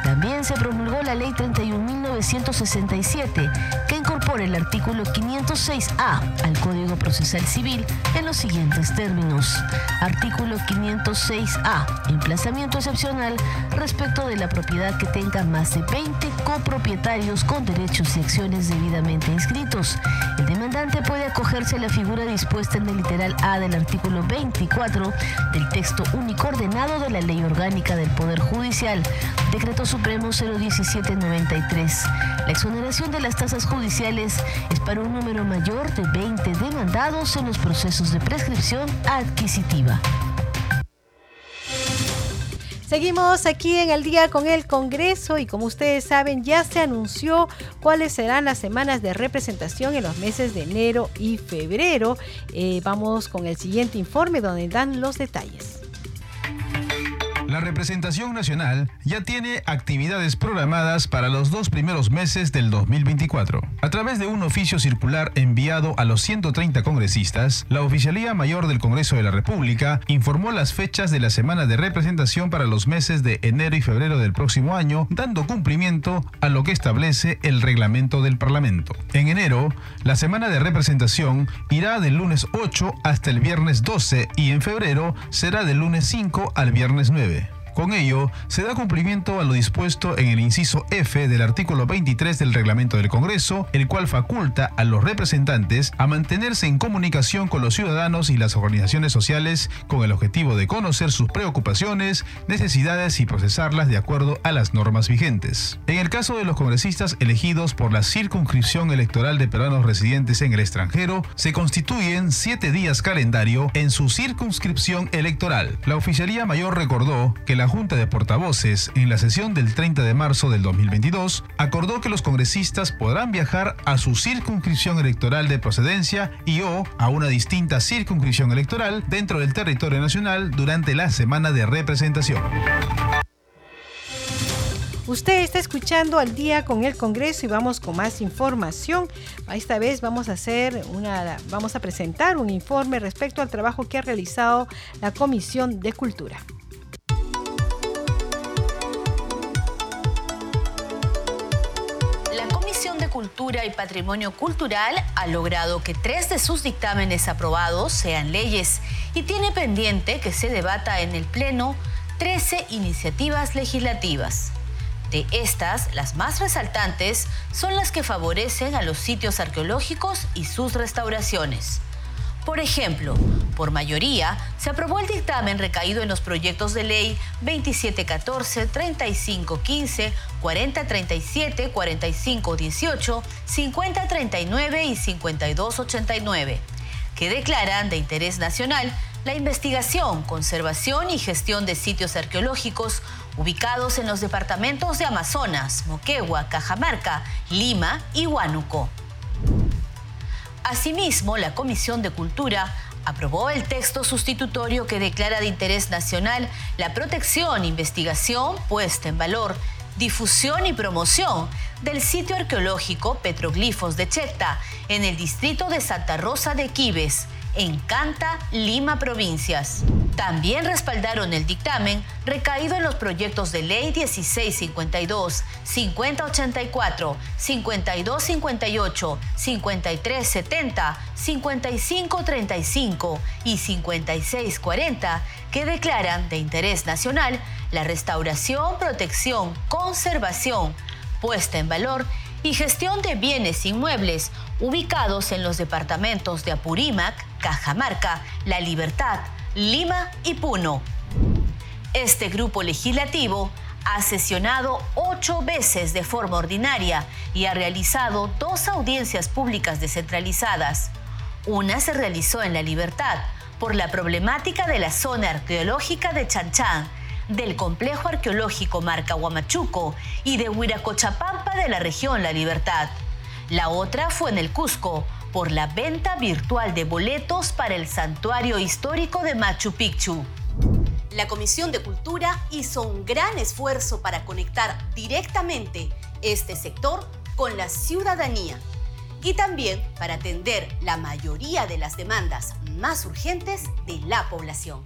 También se promulgó la Ley 31.967, que incorpora el artículo 506A al Código Procesal Civil en los siguientes términos. Artículo 506A. Emplazamiento excepcional respecto de la propiedad que tenga más de 20 copropietarios con derechos y acciones debidamente inscritos. El demandante puede acogerse a la figura dispuesta en el literal A del artículo 24 del texto único ordenado de la Ley Orgánica del Poder Judicial, decreto Supremo 01793. La exoneración de las tasas judiciales es para un número mayor de 20 demandados en los procesos de prescripción adquisitiva. Seguimos aquí en el día con el Congreso y como ustedes saben ya se anunció cuáles serán las semanas de representación en los meses de enero y febrero. Eh, vamos con el siguiente informe donde dan los detalles. La representación nacional ya tiene actividades programadas para los dos primeros meses del 2024. A través de un oficio circular enviado a los 130 congresistas, la Oficialía Mayor del Congreso de la República informó las fechas de la semana de representación para los meses de enero y febrero del próximo año, dando cumplimiento a lo que establece el reglamento del Parlamento. En enero, la semana de representación irá del lunes 8 hasta el viernes 12 y en febrero será del lunes 5 al viernes 9. Con ello, se da cumplimiento a lo dispuesto en el inciso F del artículo 23 del reglamento del Congreso, el cual faculta a los representantes a mantenerse en comunicación con los ciudadanos y las organizaciones sociales con el objetivo de conocer sus preocupaciones, necesidades y procesarlas de acuerdo a las normas vigentes. En el caso de los congresistas elegidos por la circunscripción electoral de peruanos residentes en el extranjero, se constituyen siete días calendario en su circunscripción electoral. La Oficialía Mayor recordó que la la Junta de Portavoces, en la sesión del 30 de marzo del 2022, acordó que los congresistas podrán viajar a su circunscripción electoral de procedencia y o a una distinta circunscripción electoral dentro del territorio nacional durante la semana de representación. Usted está escuchando al día con el Congreso y vamos con más información. Esta vez vamos a hacer una, vamos a presentar un informe respecto al trabajo que ha realizado la Comisión de Cultura. Cultura y Patrimonio Cultural ha logrado que tres de sus dictámenes aprobados sean leyes y tiene pendiente que se debata en el Pleno 13 iniciativas legislativas. De estas, las más resaltantes son las que favorecen a los sitios arqueológicos y sus restauraciones. Por ejemplo, por mayoría, se aprobó el dictamen recaído en los proyectos de ley 2714, 3515, 4037, 4518, 5039 y 5289, que declaran de interés nacional la investigación, conservación y gestión de sitios arqueológicos ubicados en los departamentos de Amazonas, Moquegua, Cajamarca, Lima y Huánuco. Asimismo, la Comisión de Cultura aprobó el texto sustitutorio que declara de interés nacional la protección, investigación, puesta en valor, difusión y promoción del sitio arqueológico Petroglifos de Cheta en el distrito de Santa Rosa de Quibes, en Canta, Lima Provincias. También respaldaron el dictamen recaído en los proyectos de ley 1652, 5084, 5258, 5370, 5535 y 5640 que declaran de interés nacional la restauración, protección, conservación, puesta en valor y gestión de bienes inmuebles ubicados en los departamentos de Apurímac, Cajamarca, La Libertad, Lima y Puno. Este grupo legislativo ha sesionado ocho veces de forma ordinaria y ha realizado dos audiencias públicas descentralizadas. Una se realizó en La Libertad por la problemática de la zona arqueológica de Chanchán, del complejo arqueológico Marca Huamachuco y de Huiracochapampa de la región La Libertad. La otra fue en el Cusco por la venta virtual de boletos para el santuario histórico de Machu Picchu. La Comisión de Cultura hizo un gran esfuerzo para conectar directamente este sector con la ciudadanía y también para atender la mayoría de las demandas más urgentes de la población.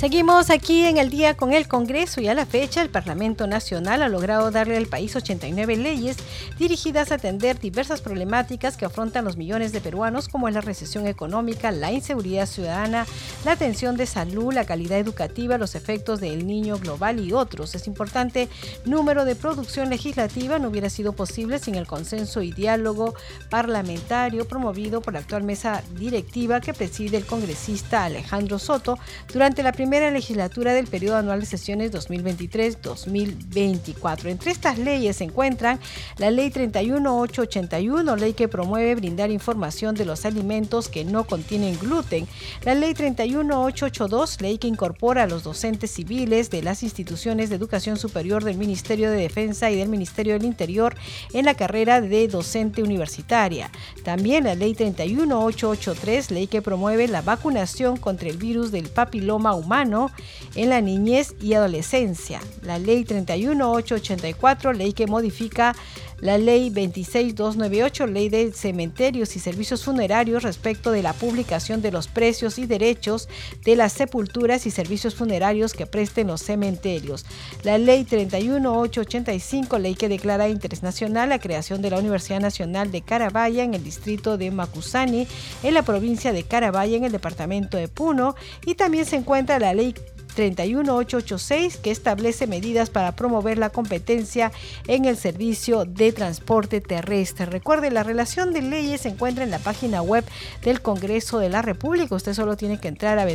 Seguimos aquí en el día con el Congreso y a la fecha el Parlamento Nacional ha logrado darle al país 89 leyes dirigidas a atender diversas problemáticas que afrontan los millones de peruanos como la recesión económica, la inseguridad ciudadana, la atención de salud, la calidad educativa, los efectos del niño global y otros. Es importante número de producción legislativa no hubiera sido posible sin el consenso y diálogo parlamentario promovido por la actual mesa directiva que preside el congresista Alejandro Soto durante la primera primera legislatura del periodo anual de sesiones 2023-2024. Entre estas leyes se encuentran la Ley 31881, ley que promueve brindar información de los alimentos que no contienen gluten, la Ley 31882, ley que incorpora a los docentes civiles de las instituciones de educación superior del Ministerio de Defensa y del Ministerio del Interior en la carrera de docente universitaria. También la Ley 31883, ley que promueve la vacunación contra el virus del papiloma humano en la niñez y adolescencia. La ley 31884, ley que modifica la ley 26298, ley de cementerios y servicios funerarios respecto de la publicación de los precios y derechos de las sepulturas y servicios funerarios que presten los cementerios. La ley 31885, ley que declara interés nacional la creación de la Universidad Nacional de Carabaya en el distrito de Macusani, en la provincia de Carabaya, en el departamento de Puno, y también se encuentra la ley 31886 que establece medidas para promover la competencia en el servicio de transporte terrestre. Recuerde, la relación de leyes se encuentra en la página web del Congreso de la República. Usted solo tiene que entrar a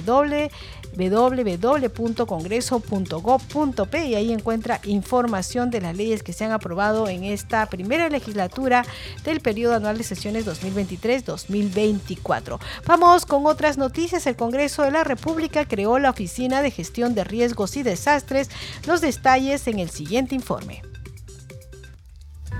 www.congreso.gov.p y ahí encuentra información de las leyes que se han aprobado en esta primera legislatura del periodo anual de sesiones 2023-2024. Vamos con otras noticias. El Congreso de la República creó la Oficina de Gestión de riesgos y desastres. Los detalles en el siguiente informe.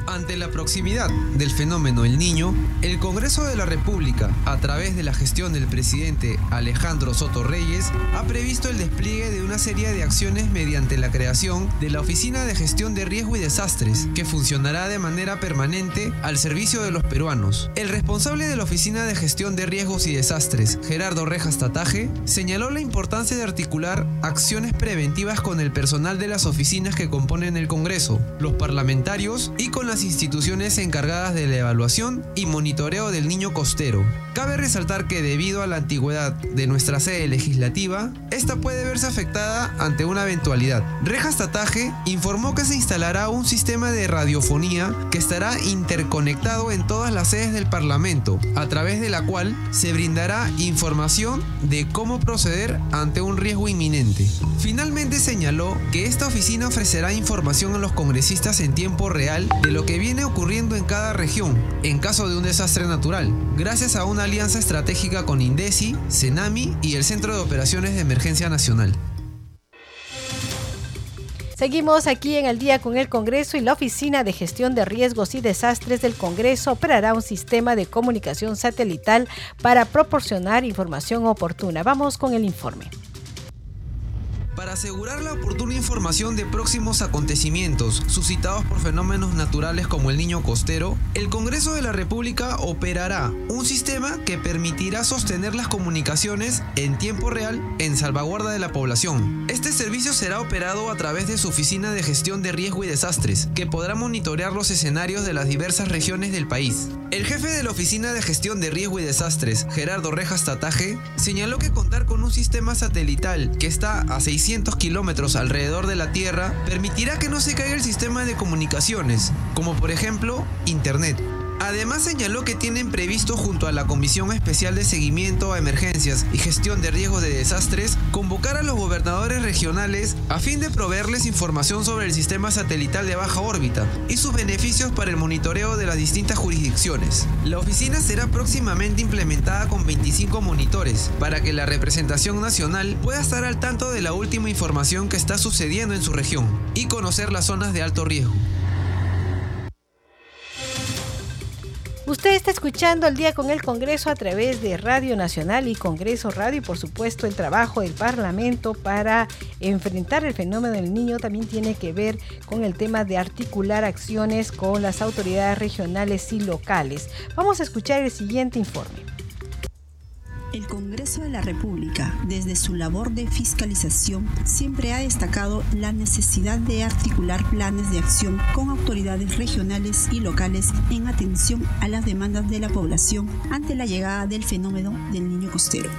Ante la proximidad del fenómeno El Niño, el Congreso de la República, a través de la gestión del presidente Alejandro Soto Reyes, ha previsto el despliegue de una serie de acciones mediante la creación de la Oficina de Gestión de Riesgo y Desastres, que funcionará de manera permanente al servicio de los peruanos. El responsable de la Oficina de Gestión de Riesgos y Desastres, Gerardo Rejas Tataje, señaló la importancia de articular acciones preventivas con el personal de las oficinas que componen el Congreso, los parlamentarios y con la instituciones encargadas de la evaluación y monitoreo del niño costero. Cabe resaltar que debido a la antigüedad de nuestra sede legislativa, esta puede verse afectada ante una eventualidad. Rejas Tataje informó que se instalará un sistema de radiofonía que estará interconectado en todas las sedes del Parlamento, a través de la cual se brindará información de cómo proceder ante un riesgo inminente. Finalmente señaló que esta oficina ofrecerá información a los congresistas en tiempo real de lo que viene ocurriendo en cada región en caso de un desastre natural, gracias a una alianza estratégica con INDECI, CENAMI y el Centro de Operaciones de Emergencia Nacional. Seguimos aquí en el día con el Congreso y la Oficina de Gestión de Riesgos y Desastres del Congreso operará un sistema de comunicación satelital para proporcionar información oportuna. Vamos con el informe. Para asegurar la oportuna información de próximos acontecimientos suscitados por fenómenos naturales como el niño costero, el Congreso de la República operará un sistema que permitirá sostener las comunicaciones en tiempo real en salvaguarda de la población. Este servicio será operado a través de su Oficina de Gestión de Riesgo y Desastres, que podrá monitorear los escenarios de las diversas regiones del país. El jefe de la Oficina de Gestión de Riesgo y Desastres, Gerardo Rejas Tataje, señaló que contar con un sistema satelital que está a 600 kilómetros alrededor de la Tierra permitirá que no se caiga el sistema de comunicaciones, como por ejemplo Internet. Además señaló que tienen previsto junto a la Comisión Especial de Seguimiento a Emergencias y Gestión de Riesgos de Desastres convocar a los gobernadores regionales a fin de proveerles información sobre el sistema satelital de baja órbita y sus beneficios para el monitoreo de las distintas jurisdicciones. La oficina será próximamente implementada con 25 monitores para que la representación nacional pueda estar al tanto de la última información que está sucediendo en su región y conocer las zonas de alto riesgo. Usted está escuchando el día con el Congreso a través de Radio Nacional y Congreso Radio y por supuesto el trabajo del Parlamento para enfrentar el fenómeno del niño también tiene que ver con el tema de articular acciones con las autoridades regionales y locales. Vamos a escuchar el siguiente informe. El Congreso de la República, desde su labor de fiscalización, siempre ha destacado la necesidad de articular planes de acción con autoridades regionales y locales en atención a las demandas de la población ante la llegada del fenómeno del niño costero.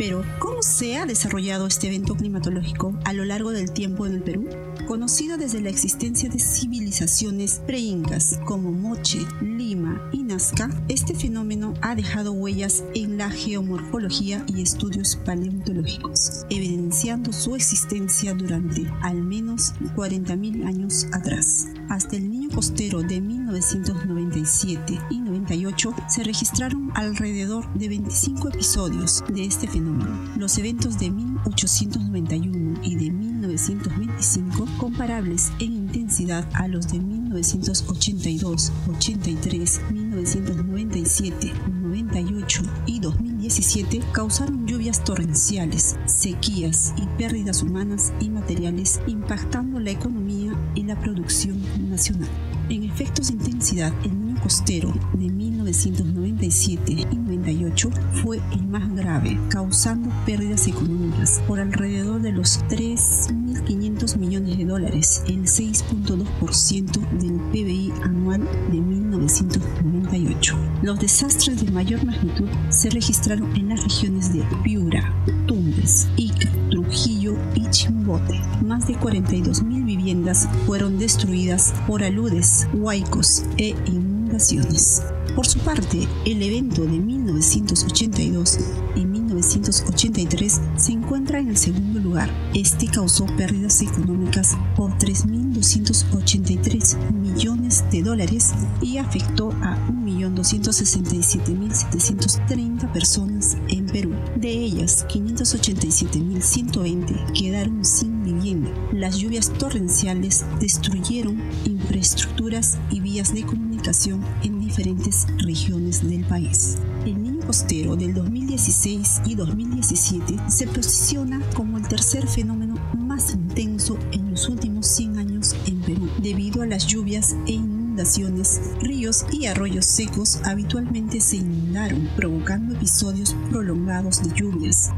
Pero, ¿cómo se ha desarrollado este evento climatológico a lo largo del tiempo en el Perú? Conocido desde la existencia de civilizaciones preincas como Moche, Lima y Nazca, este fenómeno ha dejado huellas en la geomorfología y estudios paleontológicos, evidenciando su existencia durante al menos 40.000 años atrás. Hasta el niño costero de 1997 y 98 se registraron alrededor de 25 episodios de este fenómeno los eventos de 1891 y de 1925, comparables en intensidad a los de 1982, 83, 1997, 98 y 2017, causaron lluvias torrenciales, sequías y pérdidas humanas y materiales, impactando la economía y la producción nacional. En efectos de intensidad, el niño costero de 1997 y 98 fue el más grave, causando pérdidas económicas por alrededor de los 3.500 millones de dólares, el 6.2% del PBI anual de 1998. Los desastres de mayor magnitud se registraron en las regiones de Piura, Tumbes, Ica, Trujillo y Chimbote. Más de 42.000 viviendas fueron destruidas por aludes, huaicos e inundaciones. Por su parte, el evento de 1982 y 1983 se encuentra en el segundo lugar. Este causó pérdidas económicas por 3.283 millones de dólares y afectó a 1.267.730 personas en Perú. De ellas, 587.120 quedaron sin vivienda. Las lluvias torrenciales destruyeron infraestructuras y vías de comunicación en diferentes regiones del país. El niño costero del 2016 y 2017 se posiciona como el tercer fenómeno más intenso en los últimos 100 años en Perú, debido a las lluvias e inundaciones, ríos y arroyos secos habitualmente se inundaron, provocando episodios prolongados de lluvias,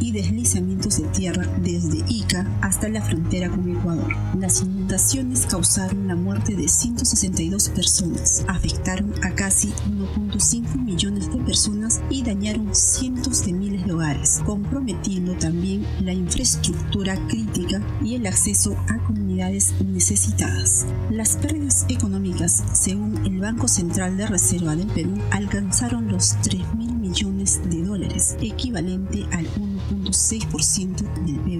y deslizamientos de tierra desde Ica hasta la frontera con Ecuador. Inundaciones causaron la muerte de 162 personas, afectaron a casi 1.5 millones de personas y dañaron cientos de miles de hogares, comprometiendo también la infraestructura crítica y el acceso a comunidades necesitadas. Las pérdidas económicas, según el Banco Central de Reserva del Perú, alcanzaron los 3.000 millones de dólares, equivalente al 1.6% del PBI,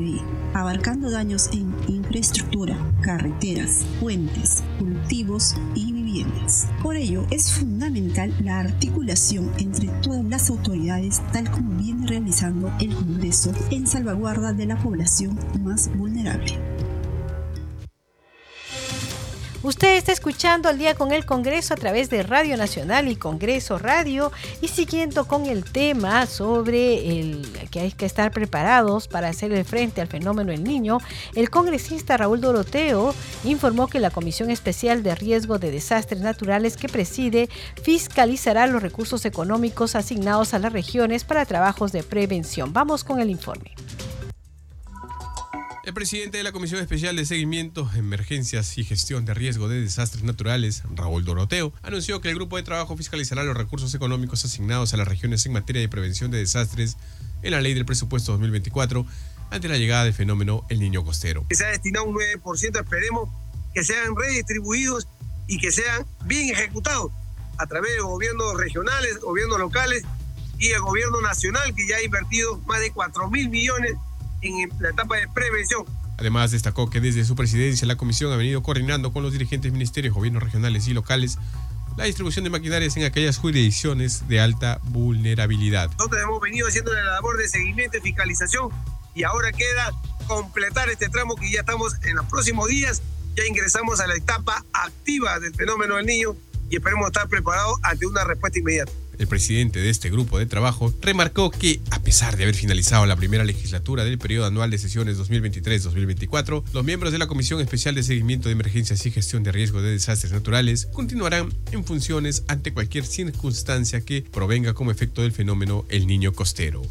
abarcando daños en infraestructura, carreteras, puentes, cultivos y viviendas. Por ello, es fundamental la articulación entre todas las autoridades, tal como viene realizando el Congreso en salvaguarda de la población más vulnerable. Usted está escuchando al día con el Congreso a través de Radio Nacional y Congreso Radio y siguiendo con el tema sobre el que hay que estar preparados para hacer el frente al fenómeno del niño, el congresista Raúl Doroteo informó que la Comisión Especial de Riesgo de Desastres Naturales que preside fiscalizará los recursos económicos asignados a las regiones para trabajos de prevención. Vamos con el informe. El presidente de la Comisión Especial de Seguimiento, Emergencias y Gestión de Riesgo de Desastres Naturales, Raúl Doroteo, anunció que el grupo de trabajo fiscalizará los recursos económicos asignados a las regiones en materia de prevención de desastres en la ley del presupuesto 2024 ante la llegada del fenómeno El Niño Costero. Se ha destinado un 9%, esperemos que sean redistribuidos y que sean bien ejecutados a través de gobiernos regionales, gobiernos locales y el gobierno nacional que ya ha invertido más de 4 mil millones en la etapa de prevención. Además, destacó que desde su presidencia la comisión ha venido coordinando con los dirigentes ministerios, gobiernos regionales y locales la distribución de maquinarias en aquellas jurisdicciones de alta vulnerabilidad. Nosotros hemos venido haciendo la labor de seguimiento y fiscalización y ahora queda completar este tramo que ya estamos en los próximos días, ya ingresamos a la etapa activa del fenómeno del niño y esperemos estar preparados ante una respuesta inmediata. El presidente de este grupo de trabajo remarcó que, a pesar de haber finalizado la primera legislatura del periodo anual de sesiones 2023-2024, los miembros de la Comisión Especial de Seguimiento de Emergencias y Gestión de Riesgo de Desastres Naturales continuarán en funciones ante cualquier circunstancia que provenga como efecto del fenómeno El Niño Costero.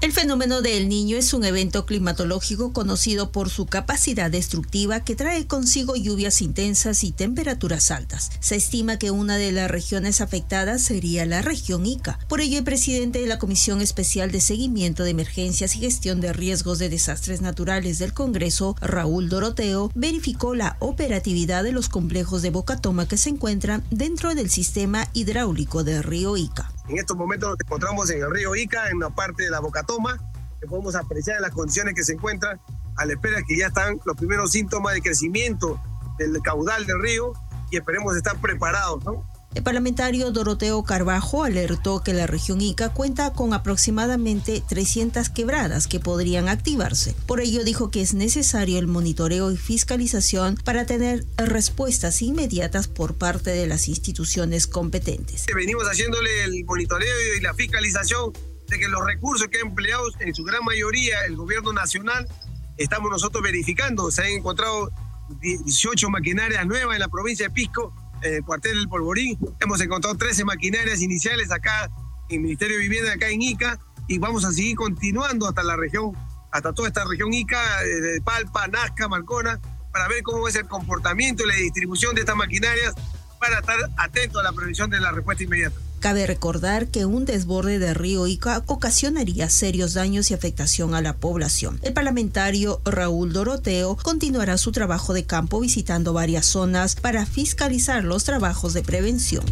El fenómeno del niño es un evento climatológico conocido por su capacidad destructiva que trae consigo lluvias intensas y temperaturas altas. Se estima que una de las regiones afectadas sería la región Ica. Por ello, el presidente de la Comisión Especial de Seguimiento de Emergencias y Gestión de Riesgos de Desastres Naturales del Congreso, Raúl Doroteo, verificó la operatividad de los complejos de Bocatoma que se encuentran dentro del sistema hidráulico del río Ica. En estos momentos nos encontramos en el río Ica, en una parte de la Bocatoma, que podemos apreciar las condiciones que se encuentran, a la espera que ya están los primeros síntomas de crecimiento del caudal del río y esperemos estar preparados, ¿no? El parlamentario Doroteo Carbajo alertó que la región Ica cuenta con aproximadamente 300 quebradas que podrían activarse. Por ello dijo que es necesario el monitoreo y fiscalización para tener respuestas inmediatas por parte de las instituciones competentes. Venimos haciéndole el monitoreo y la fiscalización de que los recursos que ha empleado en su gran mayoría el gobierno nacional, estamos nosotros verificando. Se han encontrado 18 maquinarias nuevas en la provincia de Pisco el cuartel del Polvorín. Hemos encontrado 13 maquinarias iniciales acá en el Ministerio de Vivienda, acá en Ica, y vamos a seguir continuando hasta la región, hasta toda esta región Ica, de Palpa, Nazca, Marcona, para ver cómo es el comportamiento y la distribución de estas maquinarias para estar atentos a la prevención de la respuesta inmediata. Cabe recordar que un desborde de río Ica ocasionaría serios daños y afectación a la población. El parlamentario Raúl Doroteo continuará su trabajo de campo visitando varias zonas para fiscalizar los trabajos de prevención.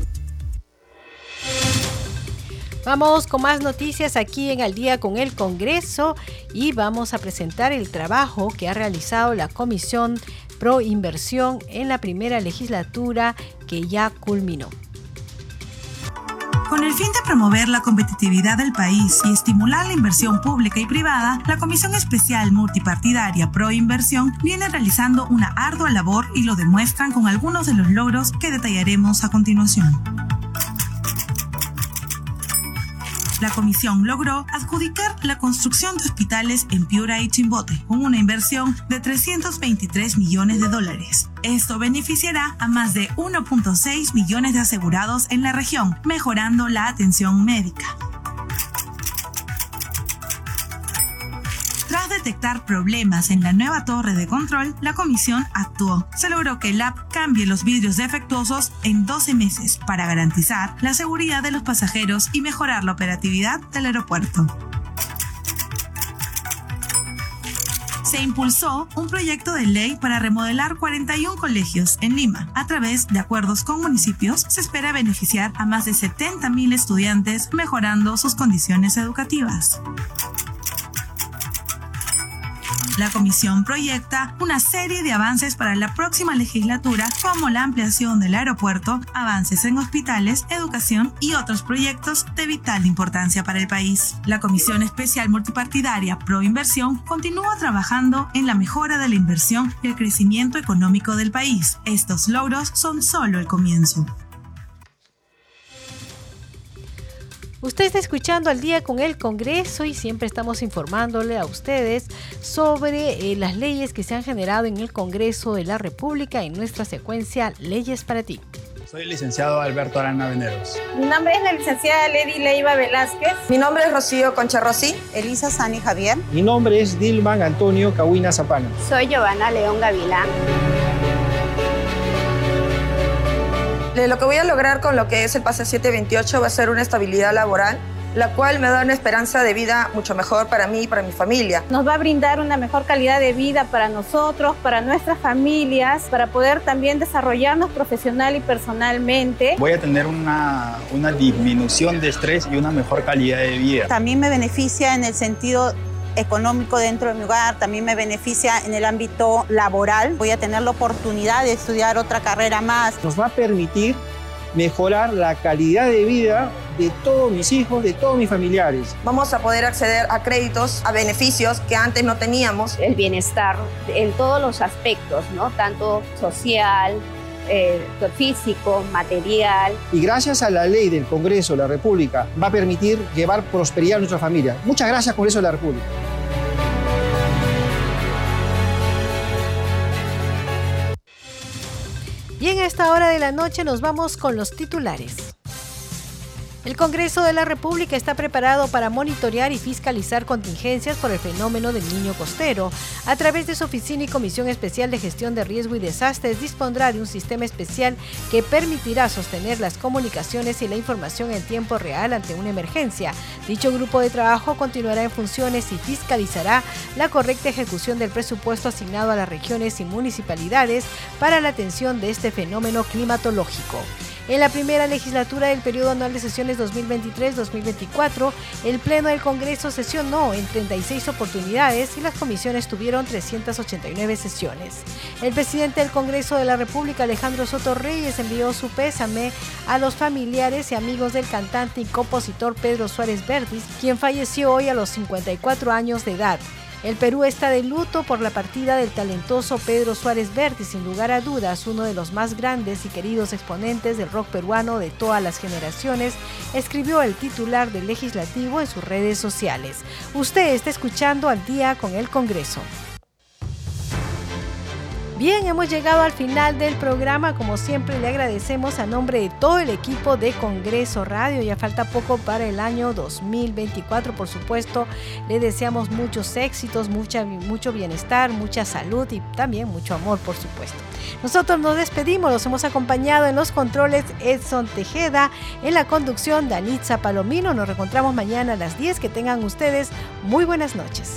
Vamos con más noticias aquí en Al día con el Congreso y vamos a presentar el trabajo que ha realizado la Comisión Pro Inversión en la primera legislatura que ya culminó. Con el fin de promover la competitividad del país y estimular la inversión pública y privada, la Comisión Especial Multipartidaria Pro Inversión viene realizando una ardua labor y lo demuestran con algunos de los logros que detallaremos a continuación. La comisión logró adjudicar la construcción de hospitales en Piura y Chimbote con una inversión de 323 millones de dólares. Esto beneficiará a más de 1.6 millones de asegurados en la región, mejorando la atención médica. Detectar problemas en la nueva torre de control, la comisión actuó. Se logró que el app cambie los vidrios defectuosos en 12 meses para garantizar la seguridad de los pasajeros y mejorar la operatividad del aeropuerto. se impulsó un proyecto de ley para remodelar 41 colegios en Lima. A través de acuerdos con municipios, se espera beneficiar a más de 70.000 estudiantes mejorando sus condiciones educativas. La comisión proyecta una serie de avances para la próxima legislatura, como la ampliación del aeropuerto, avances en hospitales, educación y otros proyectos de vital importancia para el país. La Comisión Especial Multipartidaria Pro Inversión continúa trabajando en la mejora de la inversión y el crecimiento económico del país. Estos logros son solo el comienzo. Usted está escuchando al día con el Congreso y siempre estamos informándole a ustedes sobre eh, las leyes que se han generado en el Congreso de la República en nuestra secuencia Leyes para ti. Soy el licenciado Alberto Arana Veneros. Mi nombre es la licenciada Lady Leiva Velázquez. Mi nombre es Rocío Concha Rossi. Elisa Sani Javier. Mi nombre es Dilman Antonio Cahuina Zapana. Soy Giovanna León Gavilán. Lo que voy a lograr con lo que es el pase 728 va a ser una estabilidad laboral la cual me da una esperanza de vida mucho mejor para mí y para mi familia. Nos va a brindar una mejor calidad de vida para nosotros, para nuestras familias, para poder también desarrollarnos profesional y personalmente. Voy a tener una, una disminución de estrés y una mejor calidad de vida. También me beneficia en el sentido económico dentro de mi hogar, también me beneficia en el ámbito laboral. Voy a tener la oportunidad de estudiar otra carrera más. Nos va a permitir mejorar la calidad de vida de todos mis hijos, de todos mis familiares. Vamos a poder acceder a créditos, a beneficios que antes no teníamos. El bienestar en todos los aspectos, ¿no? Tanto social, eh, físico, material. Y gracias a la ley del Congreso de la República va a permitir llevar prosperidad a nuestra familia. Muchas gracias, Congreso de la República. Y en esta hora de la noche nos vamos con los titulares. El Congreso de la República está preparado para monitorear y fiscalizar contingencias por el fenómeno del niño costero. A través de su oficina y Comisión Especial de Gestión de Riesgo y Desastres dispondrá de un sistema especial que permitirá sostener las comunicaciones y la información en tiempo real ante una emergencia. Dicho grupo de trabajo continuará en funciones y fiscalizará la correcta ejecución del presupuesto asignado a las regiones y municipalidades para la atención de este fenómeno climatológico. En la primera legislatura del periodo anual de sesiones 2023-2024, el Pleno del Congreso sesionó en 36 oportunidades y las comisiones tuvieron 389 sesiones. El presidente del Congreso de la República, Alejandro Soto Reyes, envió su pésame a los familiares y amigos del cantante y compositor Pedro Suárez Verdis, quien falleció hoy a los 54 años de edad. El Perú está de luto por la partida del talentoso Pedro Suárez Verdi, sin lugar a dudas uno de los más grandes y queridos exponentes del rock peruano de todas las generaciones, escribió el titular del legislativo en sus redes sociales. Usted está escuchando al día con el Congreso. Bien, hemos llegado al final del programa. Como siempre, le agradecemos a nombre de todo el equipo de Congreso Radio. Ya falta poco para el año 2024, por supuesto. Le deseamos muchos éxitos, mucha, mucho bienestar, mucha salud y también mucho amor, por supuesto. Nosotros nos despedimos, los hemos acompañado en los controles Edson Tejeda, en la conducción Danitza Palomino. Nos reencontramos mañana a las 10. Que tengan ustedes muy buenas noches.